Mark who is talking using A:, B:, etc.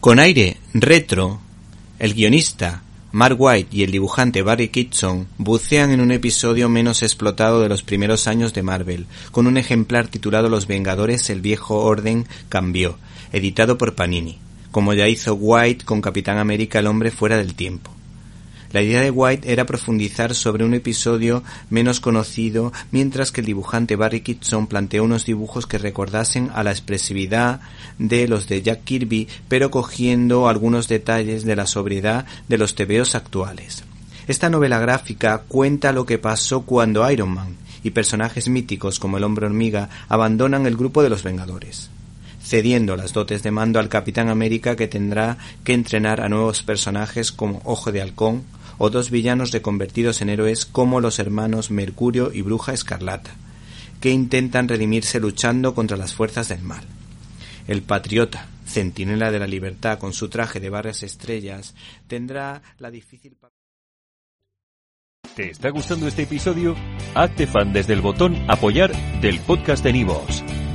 A: Con aire retro, el guionista Mark White y el dibujante Barry Kitson bucean en un episodio menos explotado de los primeros años de Marvel, con un ejemplar titulado Los Vengadores El viejo orden cambió, editado por Panini, como ya hizo White con Capitán América el hombre fuera del tiempo. La idea de White era profundizar sobre un episodio menos conocido, mientras que el dibujante Barry Kitson planteó unos dibujos que recordasen a la expresividad de los de Jack Kirby, pero cogiendo algunos detalles de la sobriedad de los tebeos actuales. Esta novela gráfica cuenta lo que pasó cuando Iron Man y personajes míticos como el hombre hormiga abandonan el grupo de los Vengadores cediendo las dotes de mando al Capitán América que tendrá que entrenar a nuevos personajes como Ojo de Halcón, o dos villanos reconvertidos en héroes como los hermanos Mercurio y Bruja Escarlata, que intentan redimirse luchando contra las fuerzas del mal. El patriota, centinela de la libertad con su traje de varias estrellas, tendrá la difícil
B: ¿Te está gustando este episodio? Hazte fan desde el botón apoyar del podcast de Nivos.